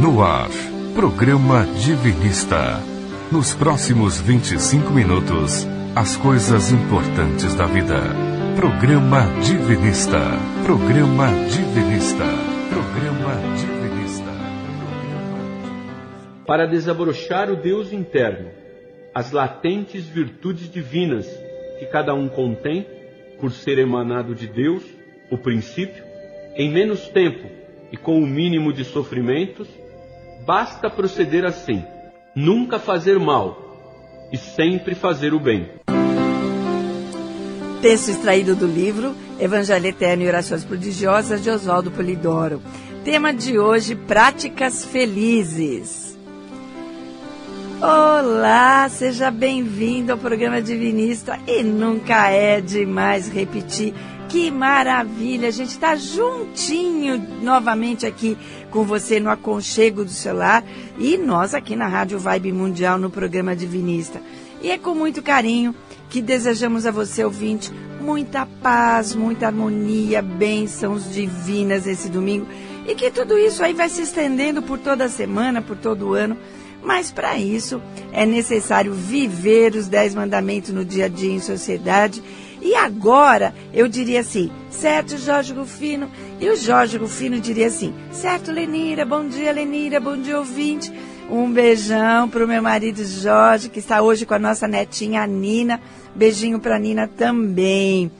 No ar, programa Divinista. Nos próximos 25 minutos, as coisas importantes da vida. Programa Divinista. Programa Divinista. Programa Divinista. Para desabrochar o Deus interno, as latentes virtudes divinas que cada um contém, por ser emanado de Deus, o princípio, em menos tempo e com o mínimo de sofrimentos, basta proceder assim: nunca fazer mal e sempre fazer o bem. Texto extraído do livro Evangelho Eterno e Orações Prodigiosas de Oswaldo Polidoro. Tema de hoje: Práticas Felizes. Olá, seja bem-vindo ao programa Divinista e nunca é demais repetir. Que maravilha, a gente está juntinho novamente aqui com você no aconchego do celular e nós aqui na Rádio Vibe Mundial no programa Divinista. E é com muito carinho que desejamos a você, ouvinte, muita paz, muita harmonia, bênçãos divinas esse domingo e que tudo isso aí vai se estendendo por toda a semana, por todo o ano. Mas para isso é necessário viver os dez mandamentos no dia a dia em sociedade. E agora eu diria assim, certo, Jorge Rufino? E o Jorge Rufino diria assim, certo, Lenira, bom dia, Lenira, bom dia, ouvinte. Um beijão para o meu marido Jorge, que está hoje com a nossa netinha Nina. Beijinho para Nina também.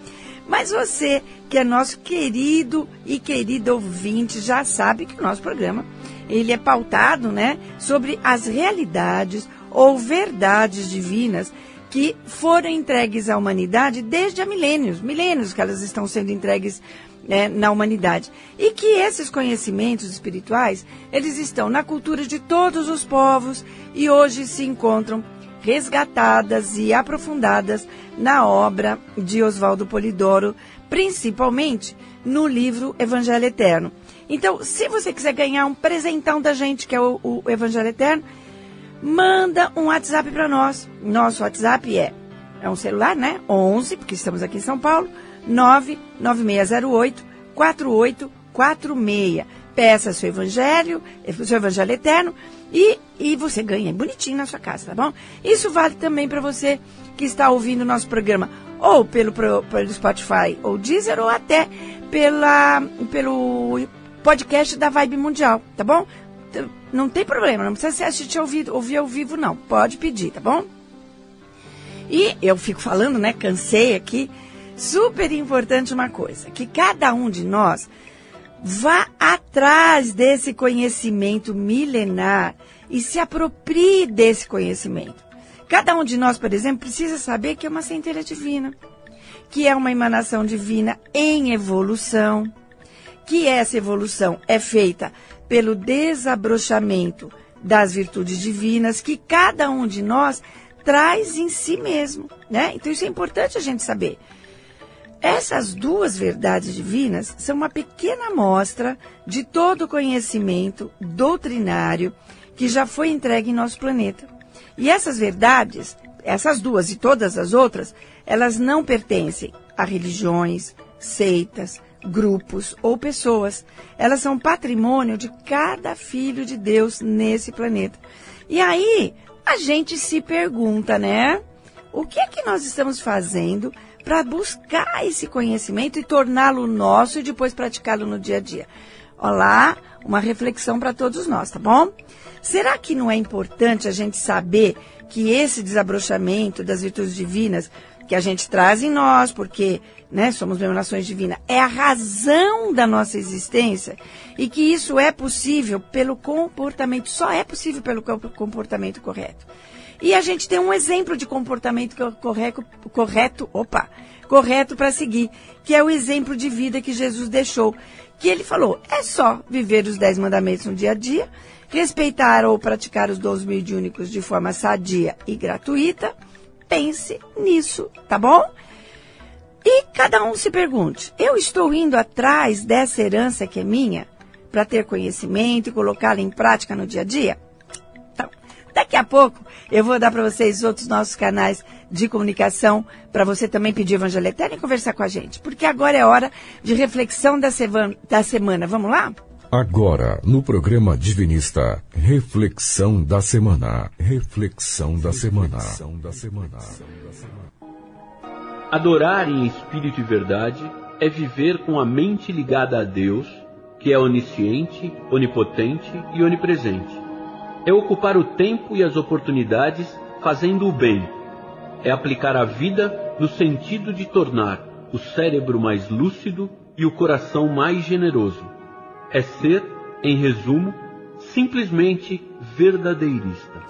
Mas você, que é nosso querido e querido ouvinte, já sabe que o nosso programa ele é pautado, né, sobre as realidades ou verdades divinas que foram entregues à humanidade desde há milênios, milênios que elas estão sendo entregues né, na humanidade. E que esses conhecimentos espirituais, eles estão na cultura de todos os povos e hoje se encontram resgatadas e aprofundadas na obra de Oswaldo Polidoro, principalmente no livro Evangelho Eterno. Então, se você quiser ganhar um presentão da gente, que é o, o Evangelho Eterno, manda um WhatsApp para nós. Nosso WhatsApp é, é um celular, né? 11, porque estamos aqui em São Paulo, 99608 4846. Peça seu evangelho, seu evangelho eterno e, e você ganha bonitinho na sua casa, tá bom? Isso vale também para você que está ouvindo o nosso programa ou pelo, pelo Spotify ou Deezer ou até pela, pelo podcast da Vibe Mundial, tá bom? Não tem problema, não precisa ser assistir ouvir, ouvir ao vivo, não. Pode pedir, tá bom? E eu fico falando, né? Cansei aqui. Super importante uma coisa, que cada um de nós vá atrás desse conhecimento milenar e se aproprie desse conhecimento. Cada um de nós, por exemplo, precisa saber que é uma centelha divina, que é uma emanação divina em evolução, que essa evolução é feita pelo desabrochamento das virtudes divinas que cada um de nós traz em si mesmo, né? Então isso é importante a gente saber. Essas duas verdades divinas são uma pequena amostra de todo o conhecimento doutrinário que já foi entregue em nosso planeta. E essas verdades, essas duas e todas as outras, elas não pertencem a religiões, seitas, grupos ou pessoas. Elas são patrimônio de cada filho de Deus nesse planeta. E aí, a gente se pergunta, né? O que é que nós estamos fazendo para buscar esse conhecimento e torná-lo nosso e depois praticá-lo no dia a dia? Olá, uma reflexão para todos nós, tá bom? Será que não é importante a gente saber que esse desabrochamento das virtudes divinas que a gente traz em nós, porque né, somos emanações divinas, é a razão da nossa existência e que isso é possível pelo comportamento, só é possível pelo comportamento correto. E a gente tem um exemplo de comportamento correto, correto, opa, correto para seguir, que é o exemplo de vida que Jesus deixou. Que ele falou, é só viver os dez mandamentos no dia a dia, respeitar ou praticar os dons mediúnicos de forma sadia e gratuita. Pense nisso, tá bom? E cada um se pergunte: eu estou indo atrás dessa herança que é minha para ter conhecimento e colocá-la em prática no dia a dia? Então, daqui a pouco eu vou dar para vocês outros nossos canais de comunicação para você também pedir Evangelho Eterno e conversar com a gente. Porque agora é hora de reflexão da, da semana. Vamos lá? Agora, no programa Divinista, reflexão da semana. Reflexão da semana. Adorar em espírito e verdade é viver com a mente ligada a Deus, que é onisciente, onipotente e onipresente. É ocupar o tempo e as oportunidades fazendo o bem. É aplicar a vida no sentido de tornar o cérebro mais lúcido e o coração mais generoso é ser, em resumo, simplesmente verdadeirista.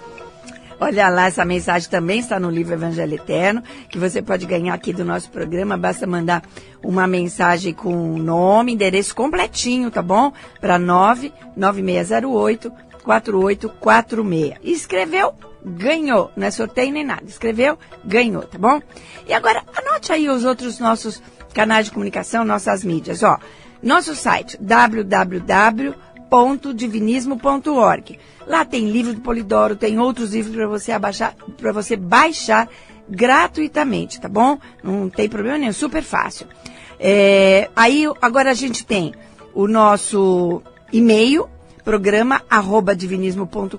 Olha lá, essa mensagem também está no livro Evangelho Eterno, que você pode ganhar aqui do nosso programa. Basta mandar uma mensagem com nome, endereço completinho, tá bom? Para 99608 4846. Escreveu, ganhou. Não é sorteio nem nada. Escreveu, ganhou, tá bom? E agora, anote aí os outros nossos canais de comunicação, nossas mídias, ó. Nosso site www.divinismo.org. Lá tem livro do Polidoro, tem outros livros para você abaixar, para você baixar gratuitamente, tá bom? Não tem problema nenhum, super fácil. É, aí agora a gente tem o nosso e-mail, programa arroba divinismo.com.br,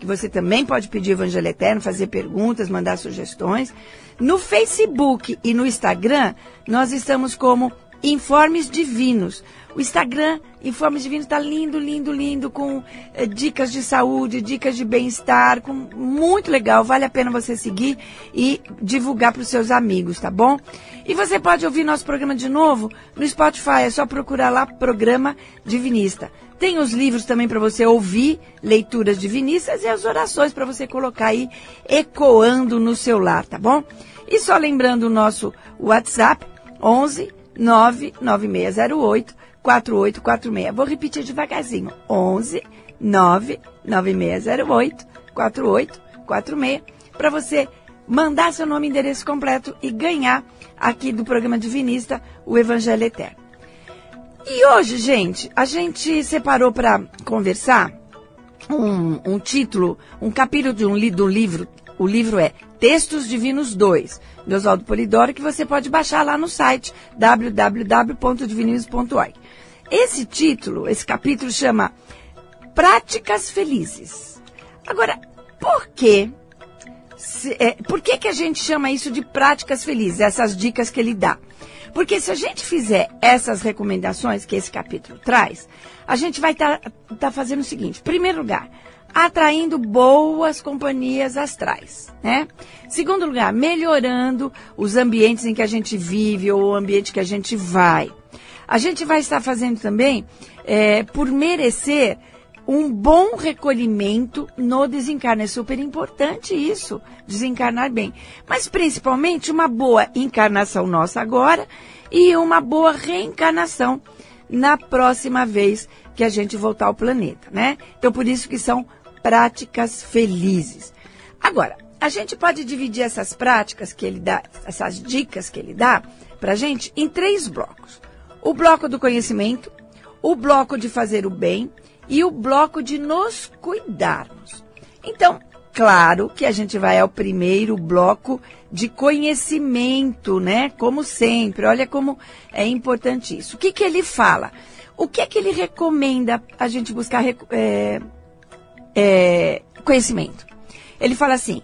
que você também pode pedir Evangelho Eterno, fazer perguntas, mandar sugestões. No Facebook e no Instagram, nós estamos como Informes Divinos. O Instagram Informes Divinos está lindo, lindo, lindo, com eh, dicas de saúde, dicas de bem-estar, com muito legal. Vale a pena você seguir e divulgar para os seus amigos, tá bom? E você pode ouvir nosso programa de novo no Spotify. É só procurar lá Programa Divinista. Tem os livros também para você ouvir, leituras divinistas e as orações para você colocar aí ecoando no seu lar, tá bom? E só lembrando o nosso WhatsApp, 11 99608 4846. Vou repetir devagarzinho. 11 99608 4846 para você mandar seu nome e endereço completo e ganhar aqui do programa Divinista o Evangelho Eterno. E hoje, gente, a gente separou para conversar um, um, título, um capítulo de um, do livro. O livro é Textos Divinos 2 de Oswaldo Polidoro, que você pode baixar lá no site www.divinismo.org. Esse título, esse capítulo chama Práticas Felizes. Agora, por quê? Se, é, por que, que a gente chama isso de práticas felizes, essas dicas que ele dá? Porque se a gente fizer essas recomendações que esse capítulo traz, a gente vai estar tá, tá fazendo o seguinte: em primeiro lugar, atraindo boas companhias astrais, né? Segundo lugar, melhorando os ambientes em que a gente vive ou o ambiente que a gente vai. A gente vai estar fazendo também é, por merecer um bom recolhimento no desencarne. É super importante isso, desencarnar bem. Mas principalmente uma boa encarnação nossa agora e uma boa reencarnação na próxima vez que a gente voltar ao planeta, né? Então por isso que são práticas felizes. Agora, a gente pode dividir essas práticas que ele dá, essas dicas que ele dá para a gente em três blocos: o bloco do conhecimento, o bloco de fazer o bem e o bloco de nos cuidarmos. Então, claro que a gente vai ao primeiro bloco de conhecimento, né? Como sempre, olha como é importante isso. O que, que ele fala? O que é que ele recomenda a gente buscar é, é, conhecimento. Ele fala assim: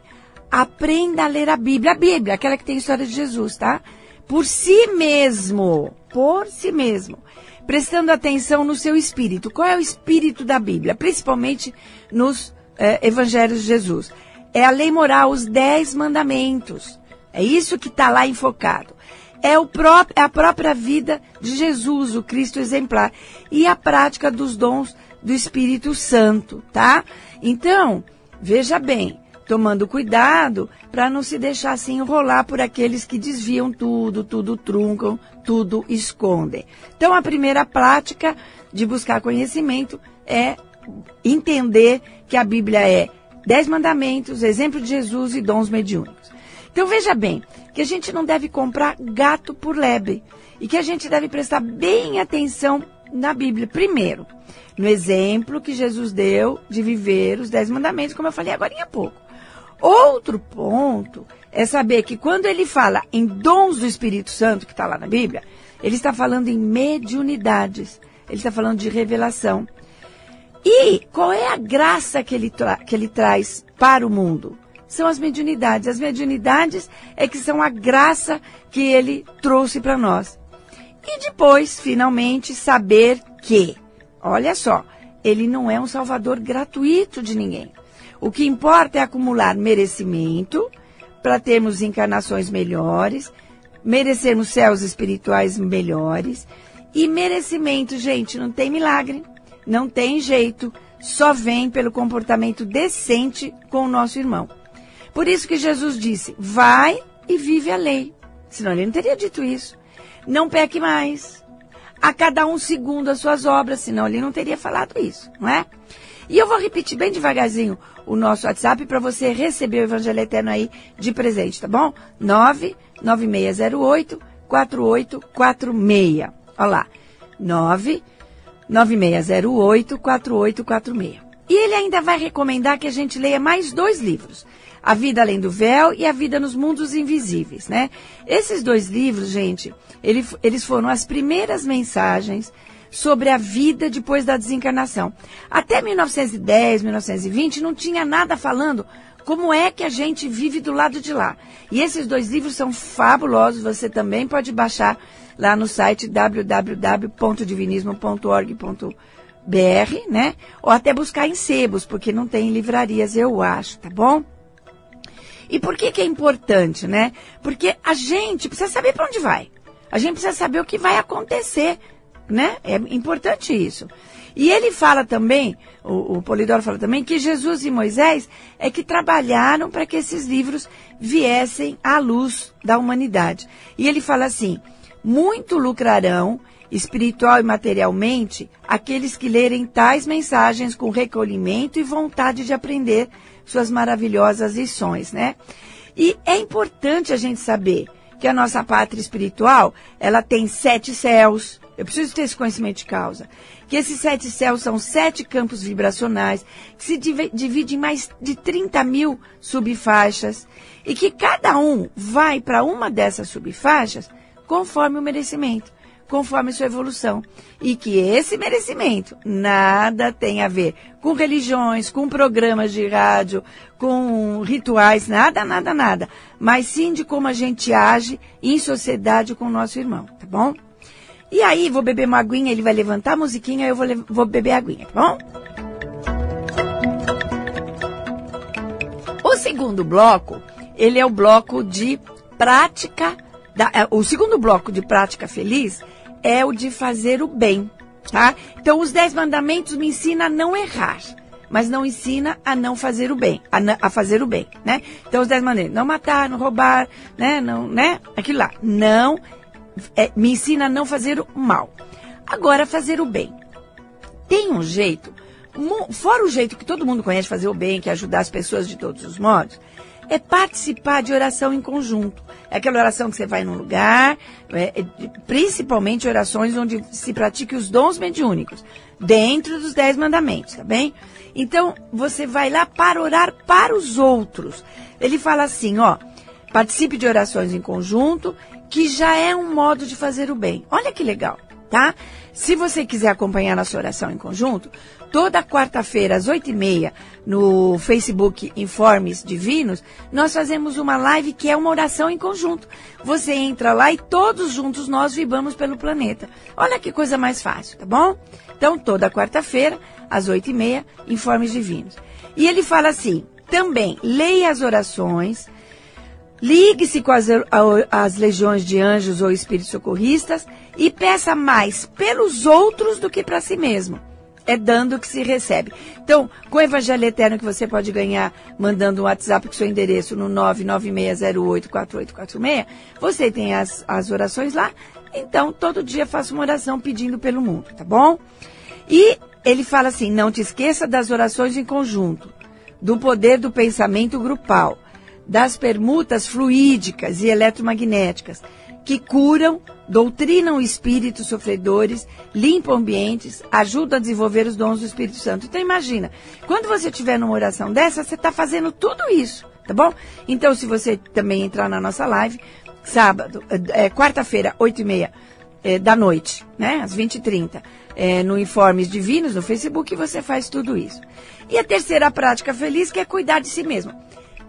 aprenda a ler a Bíblia, a Bíblia, aquela que tem a história de Jesus, tá? Por si mesmo, por si mesmo, prestando atenção no seu espírito. Qual é o espírito da Bíblia? Principalmente nos é, Evangelhos de Jesus. É a lei moral, os dez mandamentos. É isso que está lá enfocado. É, o próprio, é a própria vida de Jesus, o Cristo exemplar. E a prática dos dons do Espírito Santo, tá? Então, veja bem, tomando cuidado para não se deixar assim enrolar por aqueles que desviam tudo, tudo truncam, tudo escondem. Então, a primeira prática de buscar conhecimento é entender que a Bíblia é dez mandamentos, exemplo de Jesus e dons mediúnicos. Então, veja bem, que a gente não deve comprar gato por lebre e que a gente deve prestar bem atenção na Bíblia. Primeiro, no exemplo que Jesus deu de viver os dez mandamentos, como eu falei agora há pouco. Outro ponto é saber que quando ele fala em dons do Espírito Santo, que está lá na Bíblia, ele está falando em mediunidades. ele está falando de revelação. E qual é a graça que ele, que ele traz para o mundo? São as mediunidades. As mediunidades é que são a graça que ele trouxe para nós. E depois, finalmente, saber que, olha só, ele não é um salvador gratuito de ninguém. O que importa é acumular merecimento para termos encarnações melhores, merecermos céus espirituais melhores. E merecimento, gente, não tem milagre, não tem jeito, só vem pelo comportamento decente com o nosso irmão. Por isso que Jesus disse: vai e vive a lei. Senão ele não teria dito isso. Não peque mais. A cada um segundo as suas obras, senão ele não teria falado isso, não é? E eu vou repetir bem devagarzinho o nosso WhatsApp para você receber o Evangelho Eterno aí de presente, tá bom? 99608 4846. Olha lá. 99608 4846. E ele ainda vai recomendar que a gente leia mais dois livros. A Vida Além do Véu e A Vida nos Mundos Invisíveis, né? Esses dois livros, gente, ele, eles foram as primeiras mensagens sobre a vida depois da desencarnação. Até 1910, 1920, não tinha nada falando como é que a gente vive do lado de lá. E esses dois livros são fabulosos, você também pode baixar lá no site www.divinismo.org.br, né? Ou até buscar em sebos, porque não tem livrarias, eu acho, tá bom? E por que que é importante, né? Porque a gente precisa saber para onde vai. A gente precisa saber o que vai acontecer, né? É importante isso. E ele fala também, o, o Polidoro fala também, que Jesus e Moisés é que trabalharam para que esses livros viessem à luz da humanidade. E ele fala assim: muito lucrarão, espiritual e materialmente, aqueles que lerem tais mensagens com recolhimento e vontade de aprender suas maravilhosas lições, né? E é importante a gente saber que a nossa pátria espiritual, ela tem sete céus. Eu preciso ter esse conhecimento de causa. Que esses sete céus são sete campos vibracionais, que se dividem em mais de 30 mil subfaixas, e que cada um vai para uma dessas subfaixas conforme o merecimento conforme sua evolução. E que esse merecimento nada tem a ver com religiões, com programas de rádio, com rituais, nada, nada, nada. Mas sim de como a gente age em sociedade com o nosso irmão, tá bom? E aí, vou beber uma aguinha, ele vai levantar a musiquinha, eu vou, vou beber a aguinha, tá bom? O segundo bloco, ele é o bloco de prática, da, é, o segundo bloco de prática feliz é o de fazer o bem, tá? Então, os dez mandamentos me ensinam a não errar, mas não ensina a não fazer o bem, a, a fazer o bem, né? Então, os dez mandamentos, não matar, não roubar, né? Não, né? Aquilo lá, não, é, me ensina a não fazer o mal. Agora, fazer o bem. Tem um jeito, fora o jeito que todo mundo conhece fazer o bem, que é ajudar as pessoas de todos os modos, é participar de oração em conjunto. É aquela oração que você vai num lugar, é, é, principalmente orações onde se pratique os dons mediúnicos, dentro dos dez mandamentos, tá bem? Então, você vai lá para orar para os outros. Ele fala assim, ó, participe de orações em conjunto, que já é um modo de fazer o bem. Olha que legal, tá? Se você quiser acompanhar nossa oração em conjunto, toda quarta-feira, às oito e meia, no Facebook Informes Divinos, nós fazemos uma live que é uma oração em conjunto. Você entra lá e todos juntos nós vibramos pelo planeta. Olha que coisa mais fácil, tá bom? Então, toda quarta-feira, às oito e meia, Informes Divinos. E ele fala assim, também, leia as orações, ligue-se com as, as legiões de anjos ou espíritos socorristas e peça mais pelos outros do que para si mesmo é dando que se recebe. Então, com o Evangelho Eterno que você pode ganhar mandando um WhatsApp com seu endereço no 996084846, você tem as, as orações lá. Então, todo dia faça uma oração pedindo pelo mundo, tá bom? E ele fala assim: não te esqueça das orações em conjunto, do poder do pensamento grupal, das permutas fluídicas e eletromagnéticas que curam, doutrinam espíritos sofredores, limpam ambientes, ajudam a desenvolver os dons do Espírito Santo. Então imagina, quando você estiver numa oração dessa, você está fazendo tudo isso, tá bom? Então se você também entrar na nossa live, sábado, é, quarta-feira, oito e meia é, da noite, né, às 20 e 30 é, no Informes Divinos, no Facebook, você faz tudo isso. E a terceira prática feliz, que é cuidar de si mesmo.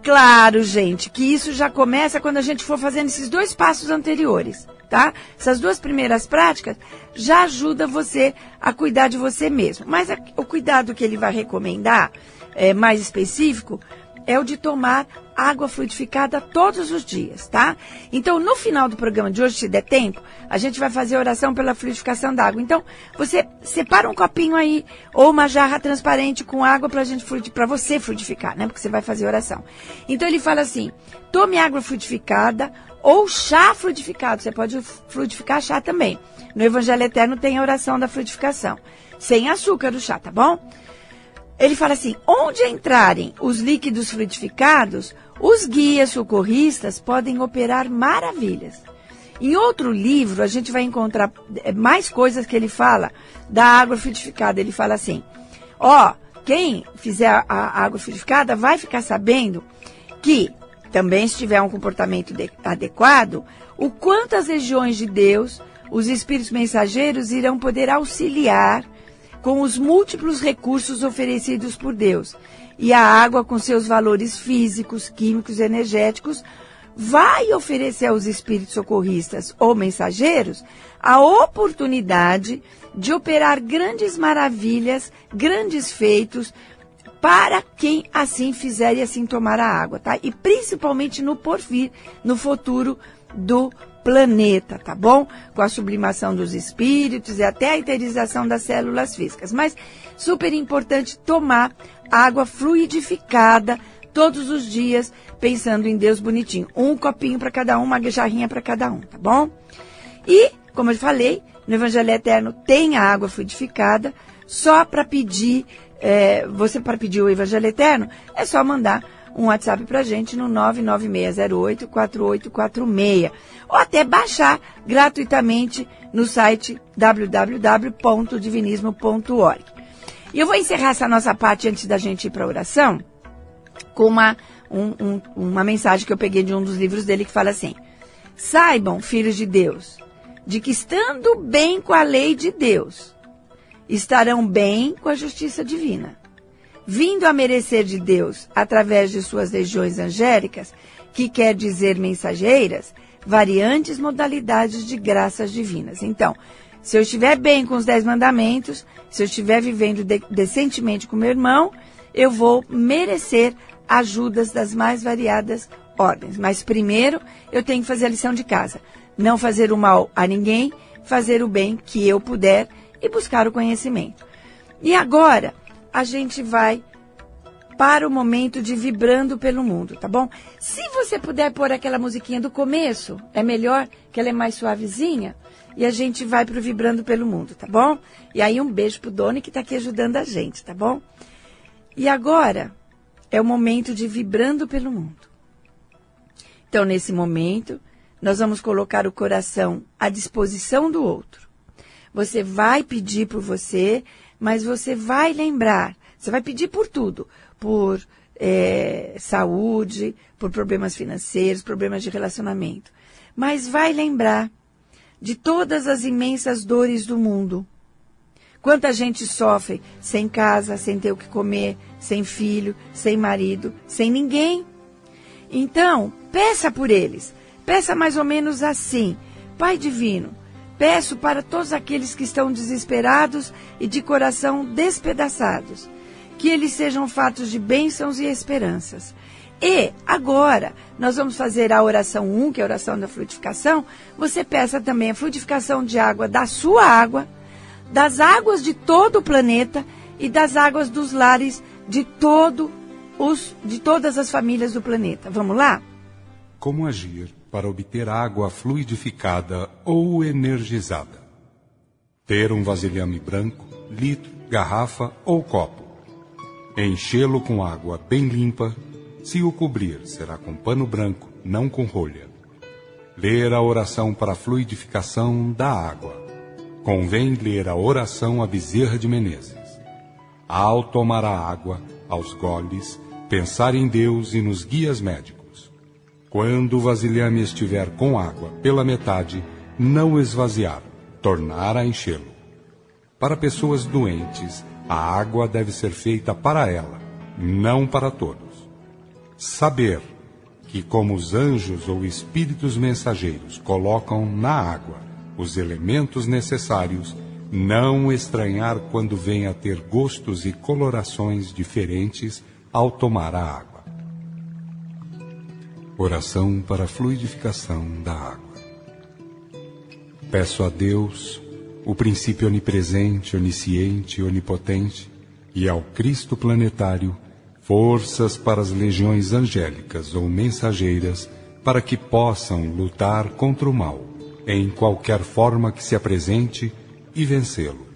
Claro, gente, que isso já começa quando a gente for fazendo esses dois passos anteriores, tá? Essas duas primeiras práticas já ajuda você a cuidar de você mesmo. Mas a, o cuidado que ele vai recomendar, é, mais específico, é o de tomar água fluidificada todos os dias, tá? Então, no final do programa de hoje, se der tempo, a gente vai fazer oração pela fluidificação da água. Então, você separa um copinho aí ou uma jarra transparente com água para gente para você fluidificar, né? Porque você vai fazer oração. Então ele fala assim: tome água fluidificada ou chá fluidificado. Você pode fluidificar chá também. No Evangelho Eterno tem a oração da fluidificação, sem açúcar do chá, tá bom? Ele fala assim: onde entrarem os líquidos fluidificados, os guias socorristas podem operar maravilhas. Em outro livro, a gente vai encontrar é, mais coisas que ele fala da água fluidificada. Ele fala assim: ó, quem fizer a água fluidificada vai ficar sabendo que, também se tiver um comportamento de, adequado, o quanto as regiões de Deus, os espíritos mensageiros, irão poder auxiliar com os múltiplos recursos oferecidos por Deus. E a água, com seus valores físicos, químicos e energéticos, vai oferecer aos espíritos socorristas ou mensageiros a oportunidade de operar grandes maravilhas, grandes feitos para quem assim fizer e assim tomar a água, tá? E principalmente no porvir, no futuro do planeta, tá bom? Com a sublimação dos espíritos e até a eterização das células físicas. Mas super importante tomar água fluidificada todos os dias, pensando em Deus bonitinho. Um copinho para cada um, uma jarrinha para cada um, tá bom? E, como eu falei, no Evangelho Eterno tem a água fluidificada, só para pedir, é, você para pedir o Evangelho Eterno, é só mandar um WhatsApp para gente no 996084846 ou até baixar gratuitamente no site www.divinismo.org. E eu vou encerrar essa nossa parte antes da gente ir para a oração com uma, um, um, uma mensagem que eu peguei de um dos livros dele que fala assim: Saibam, filhos de Deus, de que estando bem com a lei de Deus, estarão bem com a justiça divina vindo a merecer de Deus através de suas legiões angélicas, que quer dizer mensageiras, variantes modalidades de graças divinas. Então, se eu estiver bem com os dez mandamentos, se eu estiver vivendo de decentemente com meu irmão, eu vou merecer ajudas das mais variadas ordens. Mas primeiro eu tenho que fazer a lição de casa. Não fazer o mal a ninguém, fazer o bem que eu puder e buscar o conhecimento. E agora, a gente vai para o momento de vibrando pelo mundo, tá bom? Se você puder pôr aquela musiquinha do começo, é melhor, que ela é mais suavezinha, e a gente vai para o vibrando pelo mundo, tá bom? E aí um beijo pro Doni que está aqui ajudando a gente, tá bom? E agora é o momento de vibrando pelo mundo. Então, nesse momento, nós vamos colocar o coração à disposição do outro. Você vai pedir por você mas você vai lembrar, você vai pedir por tudo, por é, saúde, por problemas financeiros, problemas de relacionamento. Mas vai lembrar de todas as imensas dores do mundo. Quanta gente sofre sem casa, sem ter o que comer, sem filho, sem marido, sem ninguém. Então, peça por eles. Peça mais ou menos assim: Pai Divino, Peço para todos aqueles que estão desesperados e de coração despedaçados, que eles sejam fatos de bênçãos e esperanças. E agora, nós vamos fazer a oração 1, que é a oração da frutificação. Você peça também a frutificação de água da sua água, das águas de todo o planeta e das águas dos lares de todo os de todas as famílias do planeta. Vamos lá? Como agir para obter água fluidificada ou energizada. Ter um vasilhame branco, litro, garrafa ou copo. Enchê-lo com água bem limpa. Se o cobrir, será com pano branco, não com rolha. Ler a oração para fluidificação da água. Convém ler a oração a Bezerra de Menezes. Ao tomar a água, aos goles, pensar em Deus e nos guias médicos quando o vasilhame estiver com água pela metade, não esvaziar, tornar a enchê-lo. Para pessoas doentes, a água deve ser feita para ela, não para todos. Saber que, como os anjos ou espíritos mensageiros colocam na água os elementos necessários, não estranhar quando vem a ter gostos e colorações diferentes ao tomar a água. Oração para a fluidificação da água. Peço a Deus, o princípio onipresente, onisciente onipotente, e ao Cristo planetário, forças para as legiões angélicas ou mensageiras para que possam lutar contra o mal, em qualquer forma que se apresente, e vencê-lo.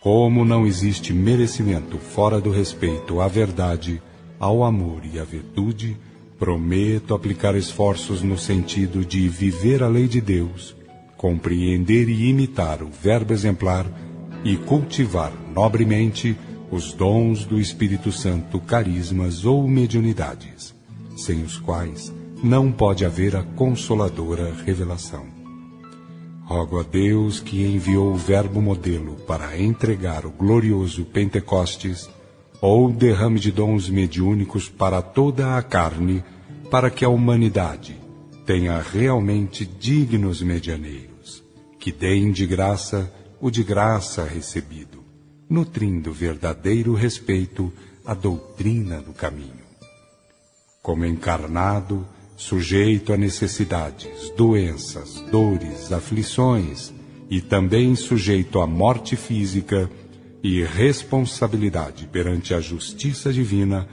Como não existe merecimento fora do respeito à verdade, ao amor e à virtude, prometo aplicar esforços no sentido de viver a lei de Deus, compreender e imitar o verbo exemplar e cultivar nobremente os dons do Espírito Santo, carismas ou mediunidades, sem os quais não pode haver a consoladora revelação. Rogo a Deus que enviou o Verbo modelo para entregar o glorioso Pentecostes, ou derrame de dons mediúnicos para toda a carne, para que a humanidade tenha realmente dignos medianeiros, que deem de graça o de graça recebido, nutrindo verdadeiro respeito à doutrina do caminho. Como encarnado, sujeito a necessidades, doenças, dores, aflições e também sujeito à morte física e responsabilidade perante a justiça divina,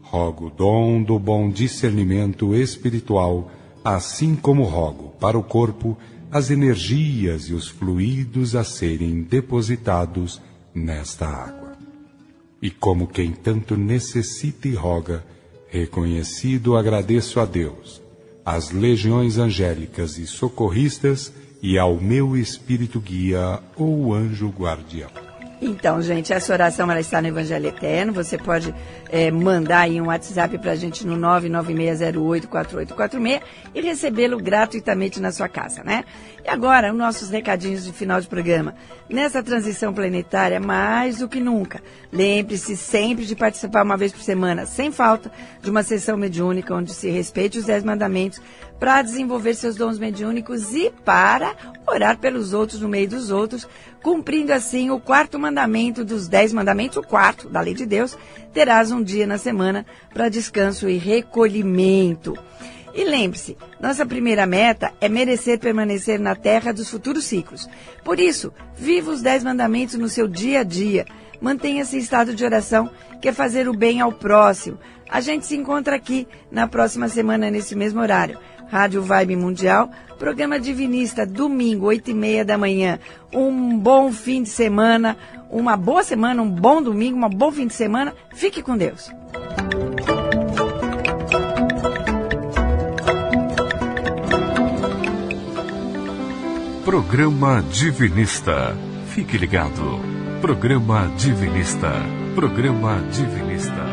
rogo o dom do bom discernimento espiritual, assim como rogo para o corpo as energias e os fluidos a serem depositados nesta água. E como quem tanto necessita e roga, Reconhecido agradeço a Deus, às legiões angélicas e socorristas e ao meu espírito guia ou anjo guardião. Então, gente, essa oração ela está no Evangelho Eterno. Você pode é, mandar aí um WhatsApp para a gente no 996084846 e recebê-lo gratuitamente na sua casa, né? E agora, os nossos recadinhos de final de programa. Nessa transição planetária, mais do que nunca, lembre-se sempre de participar uma vez por semana, sem falta, de uma sessão mediúnica onde se respeite os Dez Mandamentos para desenvolver seus dons mediúnicos e para orar pelos outros no meio dos outros, cumprindo assim o quarto mandamento dos Dez Mandamentos, o quarto da lei de Deus, terás um dia na semana para descanso e recolhimento. E lembre-se, nossa primeira meta é merecer permanecer na terra dos futuros ciclos. Por isso, viva os dez mandamentos no seu dia a dia. Mantenha-se em estado de oração, que é fazer o bem ao próximo. A gente se encontra aqui na próxima semana, nesse mesmo horário. Rádio Vibe Mundial, programa Divinista, domingo, oito e meia da manhã. Um bom fim de semana, uma boa semana, um bom domingo, um bom fim de semana. Fique com Deus. Programa Divinista. Fique ligado. Programa Divinista. Programa Divinista.